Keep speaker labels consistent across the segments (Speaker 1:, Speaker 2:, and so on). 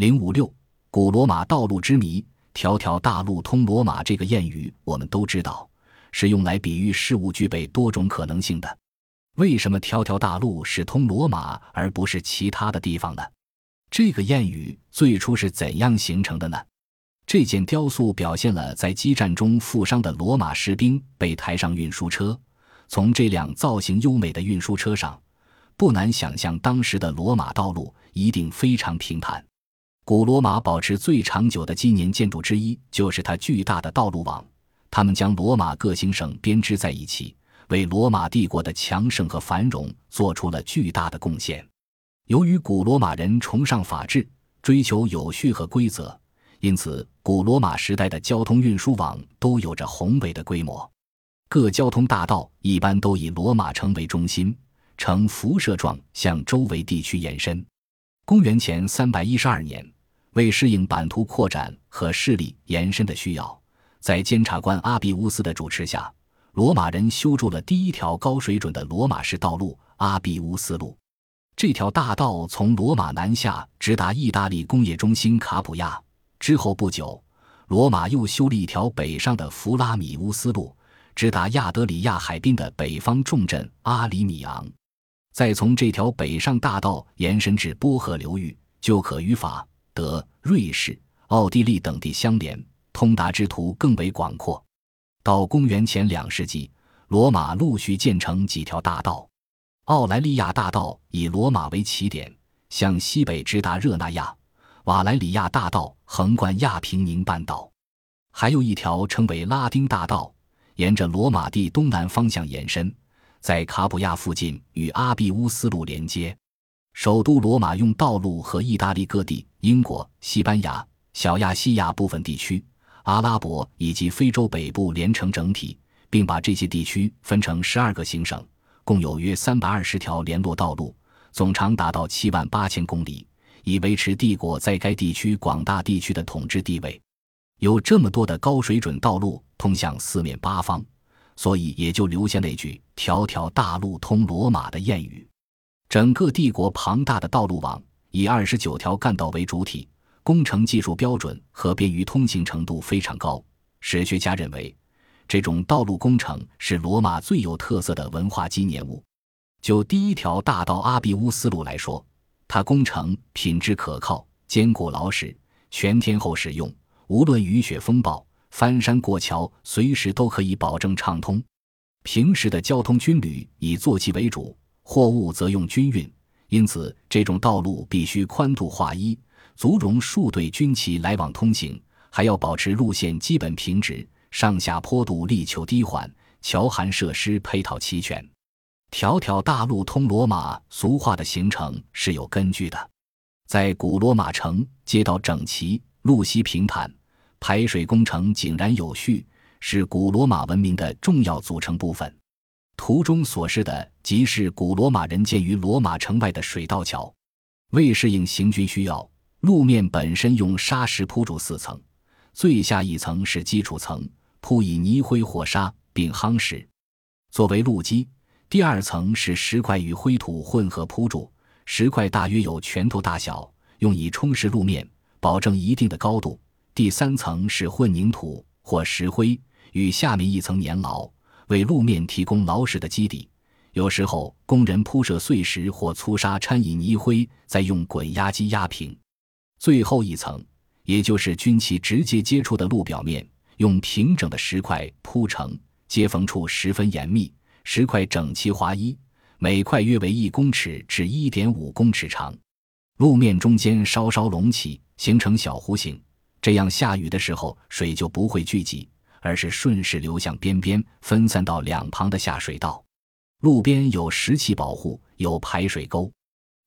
Speaker 1: 零五六，古罗马道路之谜，条条大路通罗马。这个谚语我们都知道，是用来比喻事物具备多种可能性的。为什么条条大路是通罗马，而不是其他的地方呢？这个谚语最初是怎样形成的呢？这件雕塑表现了在激战中负伤的罗马士兵被抬上运输车。从这辆造型优美的运输车上，不难想象当时的罗马道路一定非常平坦。古罗马保持最长久的纪念建筑之一就是它巨大的道路网，他们将罗马各行省编织在一起，为罗马帝国的强盛和繁荣做出了巨大的贡献。由于古罗马人崇尚法治，追求有序和规则，因此古罗马时代的交通运输网都有着宏伟的规模。各交通大道一般都以罗马城为中心，呈辐射状向周围地区延伸。公元前三百一十二年，为适应版图扩展和势力延伸的需要，在监察官阿比乌斯的主持下，罗马人修筑了第一条高水准的罗马式道路——阿比乌斯路。这条大道从罗马南下，直达意大利工业中心卡普亚。之后不久，罗马又修了一条北上的弗拉米乌斯路，直达亚德里亚海滨的北方重镇阿里米昂。再从这条北上大道延伸至波河流域，就可与法、德、瑞士、奥地利等地相连，通达之途更为广阔。到公元前两世纪，罗马陆续建成几条大道。奥莱利亚大道以罗马为起点，向西北直达热那亚；瓦莱里亚大道横贯亚平宁半岛，还有一条称为拉丁大道，沿着罗马地东南方向延伸，在卡普亚附近与阿比乌斯路连接。首都罗马用道路和意大利各地、英国、西班牙、小亚细亚部分地区、阿拉伯以及非洲北部连成整体，并把这些地区分成十二个行省。共有约三百二十条联络道路，总长达到七万八千公里，以维持帝国在该地区广大地区的统治地位。有这么多的高水准道路通向四面八方，所以也就留下那句“条条大路通罗马”的谚语。整个帝国庞大的道路网以二十九条干道为主体，工程技术标准和便于通行程度非常高。史学家认为。这种道路工程是罗马最有特色的文化纪念物。就第一条大道阿比乌斯路来说，它工程品质可靠、坚固老实，全天候使用，无论雨雪风暴、翻山过桥，随时都可以保证畅通。平时的交通军旅以坐骑为主，货物则用军运，因此这种道路必须宽度划一，足容数队军骑来往通行，还要保持路线基本平直。上下坡度力求低缓，桥涵设施配套齐全，条条大路通罗马。俗话的形成是有根据的。在古罗马城，街道整齐，路西平坦，排水工程井然有序，是古罗马文明的重要组成部分。图中所示的，即是古罗马人建于罗马城外的水道桥。为适应行军需要，路面本身用砂石铺筑四层，最下一层是基础层。铺以泥灰或沙，并夯实，作为路基。第二层是石块与灰土混合铺筑，石块大约有拳头大小，用以充实路面，保证一定的高度。第三层是混凝土或石灰，与下面一层粘牢，为路面提供牢实的基底。有时候工人铺设碎石或粗沙掺以泥灰，再用滚压机压平。最后一层，也就是军旗直接接触的路表面。用平整的石块铺成，接缝处十分严密，石块整齐划一，每块约为一公尺至一点五公尺长。路面中间稍稍隆起，形成小弧形，这样下雨的时候水就不会聚集，而是顺势流向边边，分散到两旁的下水道。路边有石砌保护，有排水沟。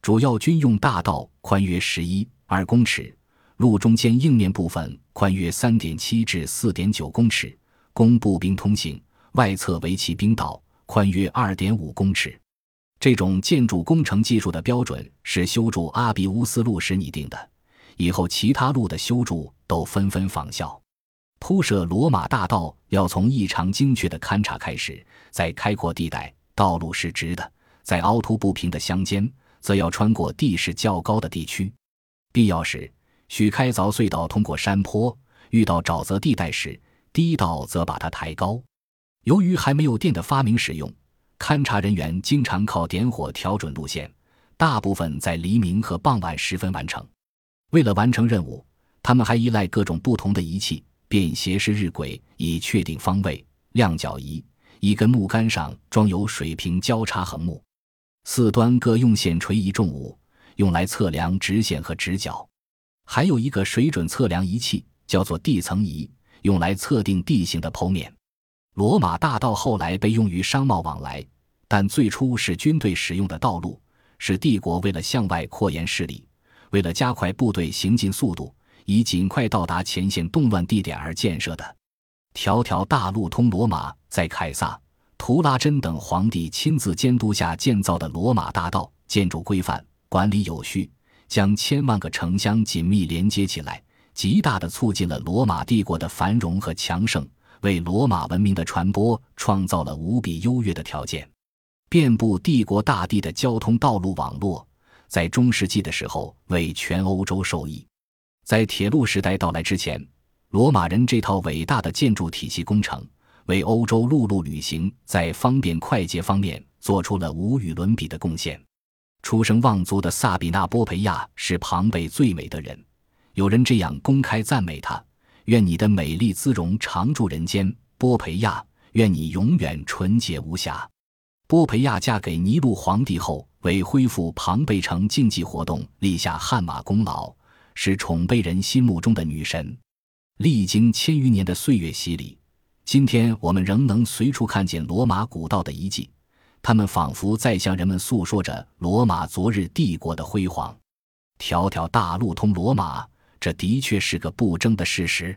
Speaker 1: 主要军用大道宽约十一二公尺。路中间硬面部分宽约三点七至四点九公尺，供步兵通行；外侧为骑兵道，宽约二点五公尺。这种建筑工程技术的标准是修筑阿比乌斯路时拟定的，以后其他路的修筑都纷纷仿效。铺设罗马大道要从异常精确的勘察开始，在开阔地带，道路是直的；在凹凸不平的乡间，则要穿过地势较高的地区，必要时。需开凿隧道通过山坡，遇到沼泽地带时，堤道则把它抬高。由于还没有电的发明使用，勘察人员经常靠点火调准路线，大部分在黎明和傍晚时分完成。为了完成任务，他们还依赖各种不同的仪器，便携式日晷以确定方位，量角仪一根木杆上装有水平交叉横木，四端各用线垂一重物，用来测量直线和直角。还有一个水准测量仪器，叫做地层仪，用来测定地形的剖面。罗马大道后来被用于商贸往来，但最初是军队使用的道路，是帝国为了向外扩延势力，为了加快部队行进速度，以尽快到达前线动乱地点而建设的。条条大路通罗马，在凯撒、图拉真等皇帝亲自监督下建造的罗马大道，建筑规范，管理有序，将千万个城乡紧密连接起来，极大地促进了罗马帝国的繁荣和强盛。为罗马文明的传播创造了无比优越的条件。遍布帝国大地的交通道路网络，在中世纪的时候为全欧洲受益。在铁路时代到来之前，罗马人这套伟大的建筑体系工程，为欧洲陆路旅行在方便快捷方面做出了无与伦比的贡献。出生望族的萨比娜·波培亚是庞贝最美的人，有人这样公开赞美她。愿你的美丽姿容常驻人间，波培亚。愿你永远纯洁无瑕。波培亚嫁给尼禄皇帝后，为恢复庞贝城竞技活动立下汗马功劳，是宠被人心目中的女神。历经千余年的岁月洗礼，今天我们仍能随处看见罗马古道的遗迹，它们仿佛在向人们诉说着罗马昨日帝国的辉煌。条条大路通罗马。这的确是个不争的事实。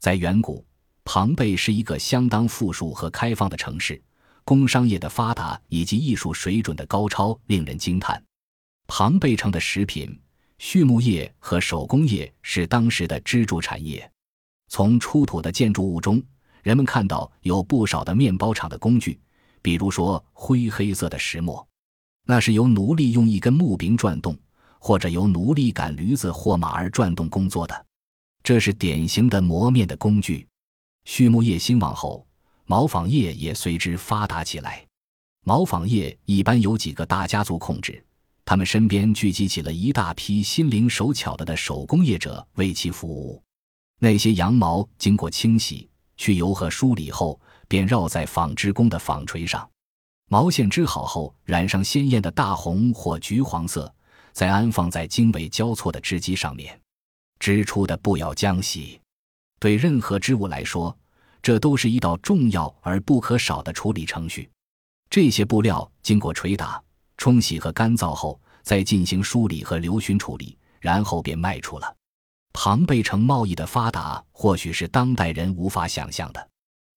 Speaker 1: 在远古，庞贝是一个相当富庶和开放的城市，工商业的发达以及艺术水准的高超令人惊叹。庞贝城的食品、畜牧业和手工业是当时的支柱产业。从出土的建筑物中，人们看到有不少的面包厂的工具，比如说灰黑色的石磨，那是由奴隶用一根木柄转动。或者由奴隶赶驴子或马儿转动工作的，这是典型的磨面的工具。畜牧业兴旺后，毛纺业也随之发达起来。毛纺业一般由几个大家族控制，他们身边聚集起了一大批心灵手巧的的手工业者为其服务。那些羊毛经过清洗、去油和梳理后，便绕在纺织工的纺锤上。毛线织好后，染上鲜艳的大红或橘黄色。再安放在经纬交错的织机上面，织出的布要浆洗。对任何织物来说，这都是一道重要而不可少的处理程序。这些布料经过捶打、冲洗和干燥后，再进行梳理和留熏处理，然后便卖出了。庞贝城贸易的发达，或许是当代人无法想象的。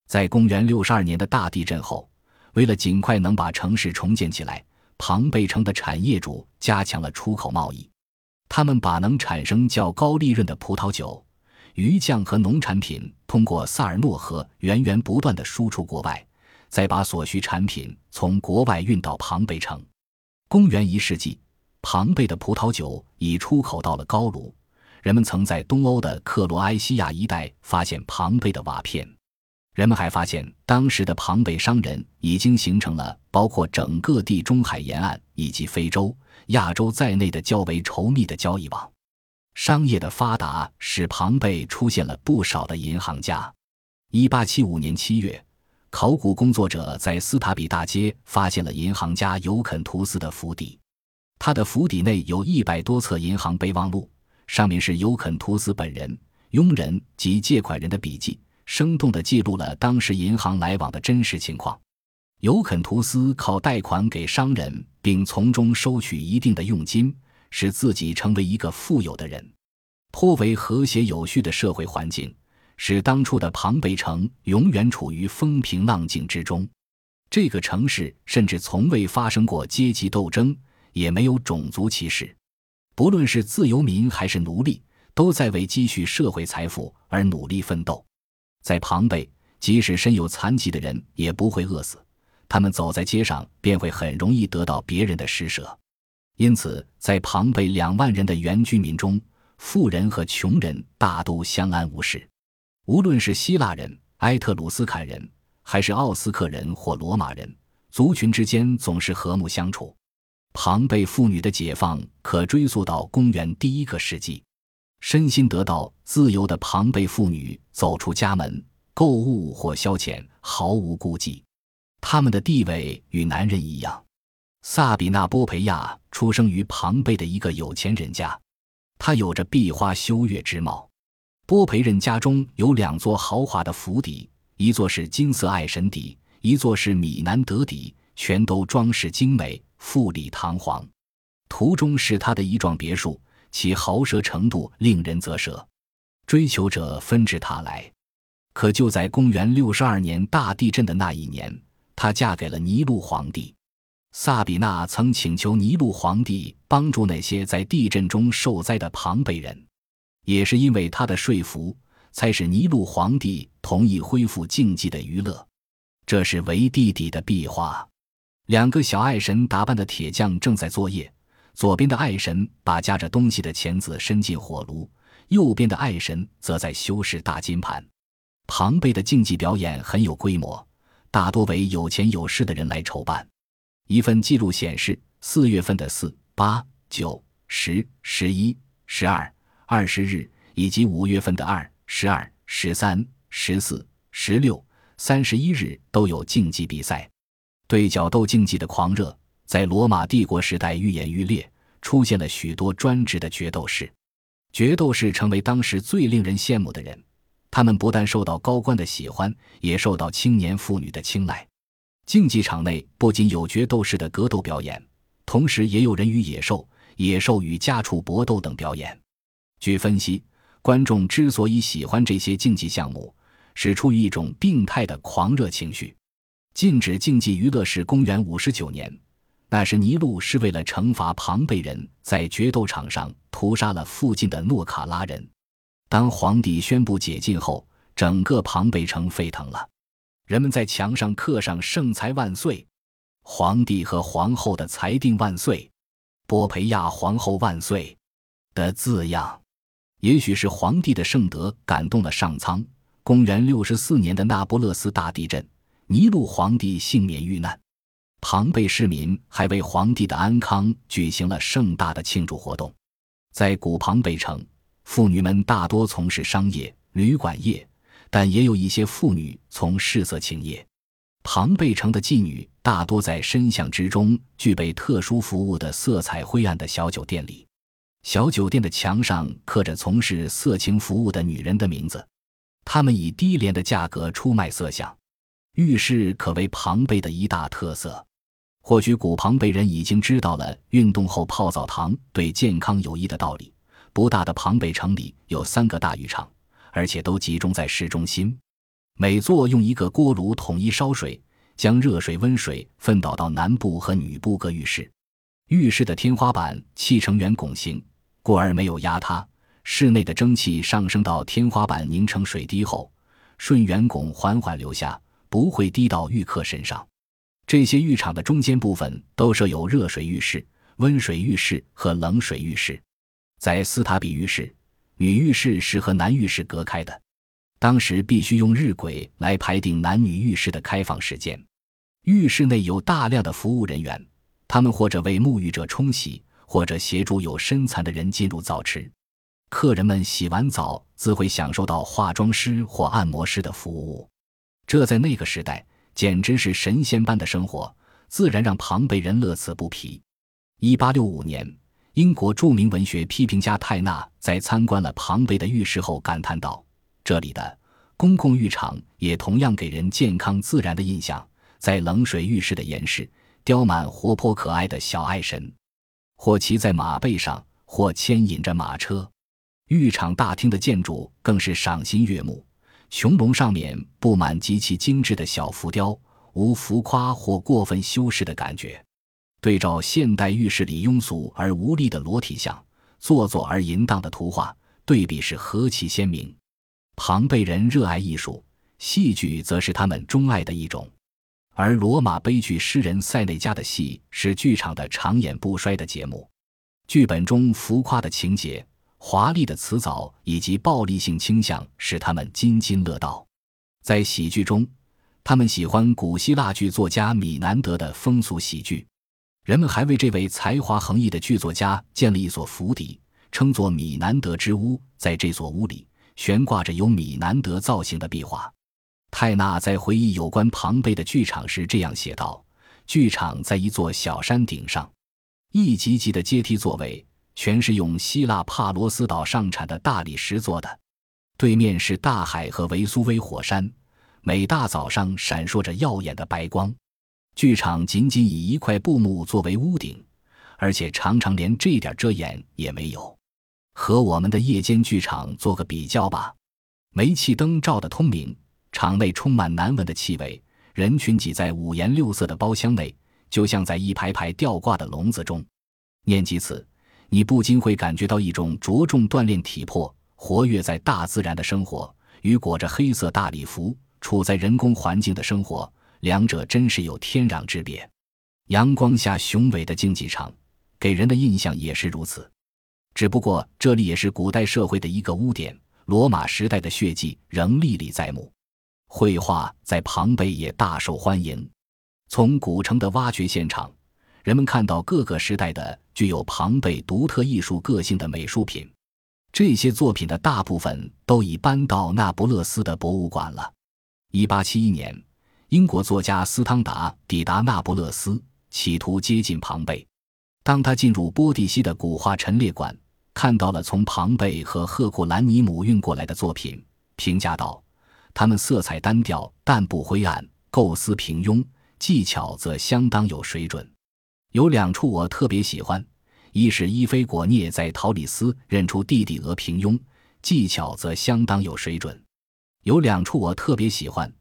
Speaker 1: 在公元六十二年的大地震后，为了尽快能把城市重建起来。庞贝城的产业主加强了出口贸易，他们把能产生较高利润的葡萄酒、鱼酱和农产品通过萨尔诺河源源不断地输出国外，再把所需产品从国外运到庞贝城。公元一世纪，庞贝的葡萄酒已出口到了高卢，人们曾在东欧的克罗埃西亚一带发现庞贝的瓦片。人们还发现，当时的庞贝商人已经形成了包括整个地中海沿岸以及非洲、亚洲在内的较为稠密的交易网。商业的发达使庞贝出现了不少的银行家。1875年7月，考古工作者在斯塔比大街发现了银行家尤肯图斯的府邸，他的府邸内有一百多册银行备忘录，上面是尤肯图斯本人、佣人及借款人的笔记。生动地记录了当时银行来往的真实情况。尤肯图斯靠贷款给商人，并从中收取一定的佣金，使自己成为一个富有的人。颇为和谐有序的社会环境，使当初的庞贝城永远处于风平浪静之中。这个城市甚至从未发生过阶级斗争，也没有种族歧视。不论是自由民还是奴隶，都在为积蓄社会财富而努力奋斗。在庞贝，即使身有残疾的人也不会饿死，他们走在街上便会很容易得到别人的施舍。因此，在庞贝两万人的原居民中，富人和穷人大都相安无事。无论是希腊人、埃特鲁斯坎人，还是奥斯克人或罗马人，族群之间总是和睦相处。庞贝妇女的解放可追溯到公元第一个世纪。身心得到自由的庞贝妇女走出家门，购物或消遣毫无顾忌。他们的地位与男人一样。萨比娜·波培亚出生于庞贝的一个有钱人家，她有着碧花修月之貌。波培人家中有两座豪华的府邸，一座是金色爱神邸，一座是米南德邸，全都装饰精美、富丽堂皇。图中是他的一幢别墅。其豪奢程度令人啧舌，追求者纷至沓来。可就在公元六十二年大地震的那一年，她嫁给了尼禄皇帝。萨比娜曾请求尼禄皇帝帮助那些在地震中受灾的庞贝人，也是因为他的说服，才使尼禄皇帝同意恢复竞技的娱乐。这是维弟弟的壁画，两个小爱神打扮的铁匠正在作业。左边的爱神把夹着东西的钳子伸进火炉，右边的爱神则在修饰大金盘。庞贝的竞技表演很有规模，大多为有钱有势的人来筹办。一份记录显示，四月份的四、八、九、十、十一、十二、二十日，以及五月份的二、十二、十三、十四、十六、三十一日都有竞技比赛。对角斗竞技的狂热。在罗马帝国时代愈演愈烈，出现了许多专职的决斗士。决斗士成为当时最令人羡慕的人，他们不但受到高官的喜欢，也受到青年妇女的青睐。竞技场内不仅有决斗士的格斗表演，同时也有人与野兽、野兽与家畜搏斗等表演。据分析，观众之所以喜欢这些竞技项目，是出于一种病态的狂热情绪。禁止竞技娱乐是公元五十九年。那时，尼禄是为了惩罚庞贝人，在决斗场上屠杀了附近的诺卡拉人。当皇帝宣布解禁后，整个庞贝城沸腾了，人们在墙上刻上“圣裁万岁”、“皇帝和皇后的裁定万岁”、“波培亚皇后万岁”的字样。也许是皇帝的圣德感动了上苍。公元六十四年的那不勒斯大地震，尼禄皇帝幸免遇难。庞贝市民还为皇帝的安康举行了盛大的庆祝活动。在古庞贝城，妇女们大多从事商业、旅馆业，但也有一些妇女从事色情业。庞贝城的妓女大多在深巷之中具备特殊服务的色彩灰暗的小酒店里。小酒店的墙上刻着从事色情服务的女人的名字，她们以低廉的价格出卖色相。浴室可为庞贝的一大特色。或许古庞贝人已经知道了运动后泡澡堂对健康有益的道理。不大的庞贝城里有三个大浴场，而且都集中在市中心。每座用一个锅炉统一烧水，将热水、温水分导到男部和女部各浴室。浴室的天花板砌成圆拱形，故而没有压塌。室内的蒸汽上升到天花板凝成水滴后，顺圆拱缓缓流下，不会滴到浴客身上。这些浴场的中间部分都设有热水浴室、温水浴室和冷水浴室。在斯塔比浴室，女浴室是和男浴室隔开的。当时必须用日晷来排定男女浴室的开放时间。浴室内有大量的服务人员，他们或者为沐浴者冲洗，或者协助有身残的人进入澡池。客人们洗完澡自会享受到化妆师或按摩师的服务。这在那个时代。简直是神仙般的生活，自然让庞贝人乐此不疲。一八六五年，英国著名文学批评家泰纳在参观了庞贝的浴室后感叹道：“这里的公共浴场也同样给人健康自然的印象。在冷水浴室的岩室，雕满活泼可爱的小爱神，或骑在马背上，或牵引着马车。浴场大厅的建筑更是赏心悦目。”穹隆上面布满极其精致的小浮雕，无浮夸或过分修饰的感觉。对照现代浴室里庸俗而无力的裸体像、做作而淫荡的图画，对比是何其鲜明。庞贝人热爱艺术，戏剧则是他们钟爱的一种。而罗马悲剧诗人塞内加的戏是剧场的常演不衰的节目。剧本中浮夸的情节。华丽的辞藻以及暴力性倾向使他们津津乐道。在喜剧中，他们喜欢古希腊剧作家米南德的风俗喜剧。人们还为这位才华横溢的剧作家建了一所府邸，称作米南德之屋。在这所屋里，悬挂着由米南德造型的壁画。泰纳在回忆有关庞贝的剧场时这样写道：“剧场在一座小山顶上，一级级的阶梯座位。”全是用希腊帕罗斯岛上产的大理石做的，对面是大海和维苏威火山，每大早上闪烁着耀眼的白光。剧场仅仅以一块布幕作为屋顶，而且常常连这点遮掩也没有。和我们的夜间剧场做个比较吧，煤气灯照得通明，场内充满难闻的气味，人群挤在五颜六色的包厢内，就像在一排排吊挂的笼子中。念及此。你不禁会感觉到一种着重锻炼体魄、活跃在大自然的生活，与裹着黑色大礼服、处在人工环境的生活，两者真是有天壤之别。阳光下雄伟的竞技场，给人的印象也是如此。只不过这里也是古代社会的一个污点，罗马时代的血迹仍历历在目。绘画在庞贝也大受欢迎，从古城的挖掘现场。人们看到各个时代的具有庞贝独特艺术个性的美术品，这些作品的大部分都已搬到那不勒斯的博物馆了。一八七一年，英国作家斯汤达抵达那不勒斯，企图接近庞贝。当他进入波蒂西的古画陈列馆，看到了从庞贝和赫库兰尼姆运过来的作品，评价道：“他们色彩单调，但不灰暗，构思平庸，技巧则相当有水准。”有两处我特别喜欢，一是伊菲果涅在陶里斯认出弟弟俄平庸，技巧则相当有水准；有两处我特别喜欢，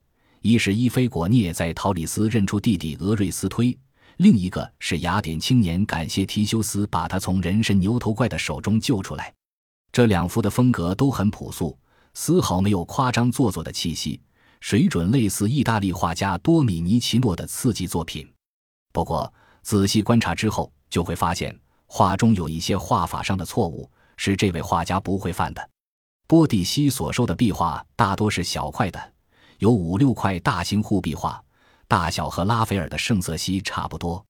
Speaker 1: 一是伊菲果涅在陶里斯认出弟弟俄瑞斯推，另一个是雅典青年感谢提修斯把他从人参牛头怪的手中救出来。这两幅的风格都很朴素，丝毫没有夸张做作的气息，水准类似意大利画家多米尼奇诺的刺激作品。不过。仔细观察之后，就会发现画中有一些画法上的错误，是这位画家不会犯的。波蒂西所收的壁画大多是小块的，有五六块大型护壁画，大小和拉斐尔的圣瑟西差不多。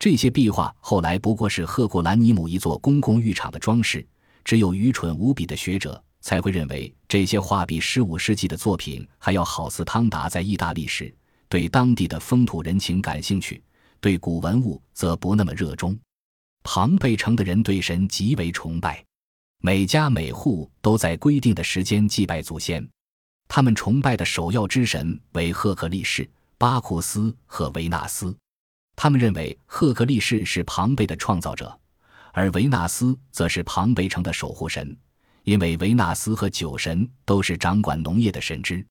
Speaker 1: 这些壁画后来不过是赫库兰尼姆一座公共浴场的装饰，只有愚蠢无比的学者才会认为这些画比十五世纪的作品还要好。似汤达在意大利时，对当地的风土人情感兴趣。对古文物则不那么热衷。庞贝城的人对神极为崇拜，每家每户都在规定的时间祭拜祖先。他们崇拜的首要之神为赫克力士、巴库斯和维纳斯。他们认为赫克力士是庞贝的创造者，而维纳斯则是庞贝城的守护神，因为维纳斯和酒神都是掌管农业的神之。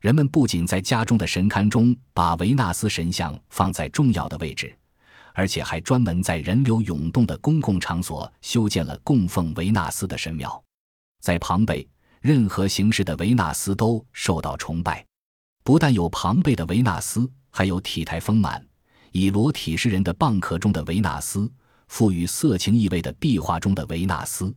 Speaker 1: 人们不仅在家中的神龛中把维纳斯神像放在重要的位置，而且还专门在人流涌动的公共场所修建了供奉维纳斯的神庙。在庞贝，任何形式的维纳斯都受到崇拜。不但有庞贝的维纳斯，还有体态丰满、以裸体示人的蚌壳中的维纳斯，赋予色情意味的壁画中的维纳斯。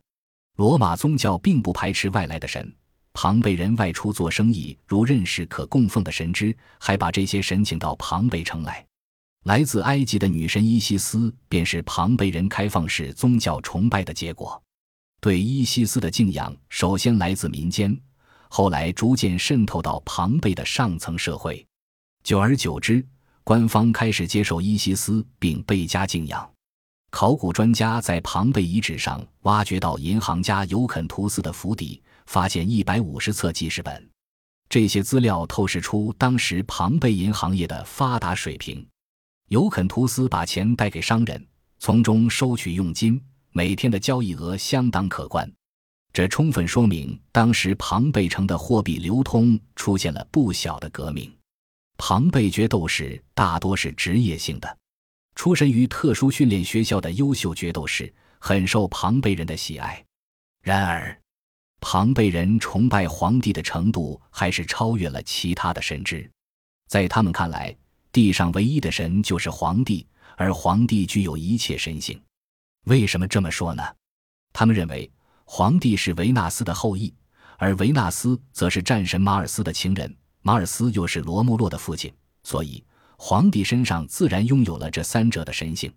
Speaker 1: 罗马宗教并不排斥外来的神。庞贝人外出做生意，如认识可供奉的神之，还把这些神请到庞贝城来。来自埃及的女神伊西斯，便是庞贝人开放式宗教崇拜的结果。对伊西斯的敬仰，首先来自民间，后来逐渐渗透到庞贝的上层社会。久而久之，官方开始接受伊西斯，并倍加敬仰。考古专家在庞贝遗址上挖掘到银行家尤肯图斯的府邸。发现一百五十册记事本，这些资料透视出当时庞贝银行业的发达水平。尤肯图斯把钱带给商人，从中收取佣金，每天的交易额相当可观。这充分说明当时庞贝城的货币流通出现了不小的革命。庞贝决斗士大多是职业性的，出身于特殊训练学校的优秀决斗士，很受庞贝人的喜爱。然而，庞贝人崇拜皇帝的程度还是超越了其他的神祗。在他们看来，地上唯一的神就是皇帝，而皇帝具有一切神性。为什么这么说呢？他们认为皇帝是维纳斯的后裔，而维纳斯则是战神马尔斯的情人，马尔斯又是罗穆洛的父亲，所以。皇帝身上自然拥有了这三者的神性。